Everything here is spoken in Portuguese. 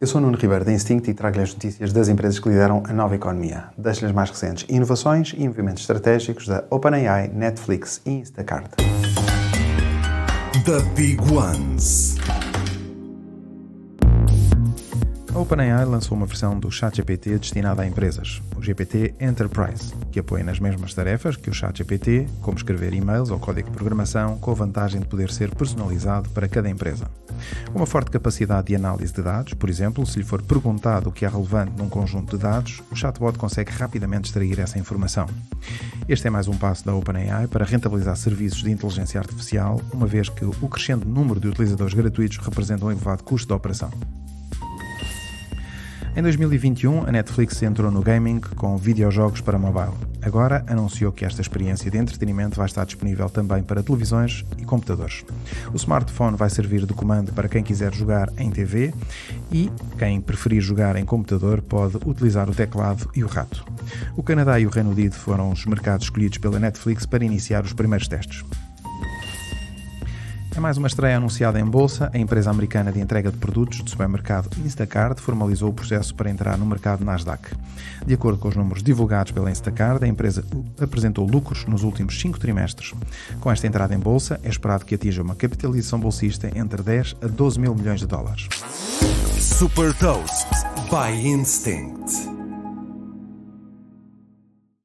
Eu sou o Nuno Ribeiro da Instinct e trago-lhe as notícias das empresas que lideram a nova economia. Deixo-lhe as mais recentes inovações e movimentos estratégicos da OpenAI, Netflix e Instacart. The Big Ones. A OpenAI lançou uma versão do ChatGPT destinada a empresas, o GPT Enterprise, que apoia nas mesmas tarefas que o ChatGPT, como escrever e-mails ou código de programação, com a vantagem de poder ser personalizado para cada empresa. Uma forte capacidade de análise de dados, por exemplo, se lhe for perguntado o que é relevante num conjunto de dados, o chatbot consegue rapidamente extrair essa informação. Este é mais um passo da OpenAI para rentabilizar serviços de inteligência artificial, uma vez que o crescente número de utilizadores gratuitos representa um elevado custo de operação. Em 2021, a Netflix entrou no gaming com videojogos para mobile. Agora anunciou que esta experiência de entretenimento vai estar disponível também para televisões e computadores. O smartphone vai servir de comando para quem quiser jogar em TV e quem preferir jogar em computador pode utilizar o teclado e o rato. O Canadá e o Reino Unido foram os mercados escolhidos pela Netflix para iniciar os primeiros testes. É mais uma estreia anunciada em bolsa. A empresa americana de entrega de produtos de supermercado Instacart formalizou o processo para entrar no mercado Nasdaq. De acordo com os números divulgados pela Instacart, a empresa apresentou lucros nos últimos cinco trimestres. Com esta entrada em bolsa, é esperado que atinja uma capitalização bolsista entre 10 a 12 mil milhões de dólares. Super Toast by Instinct.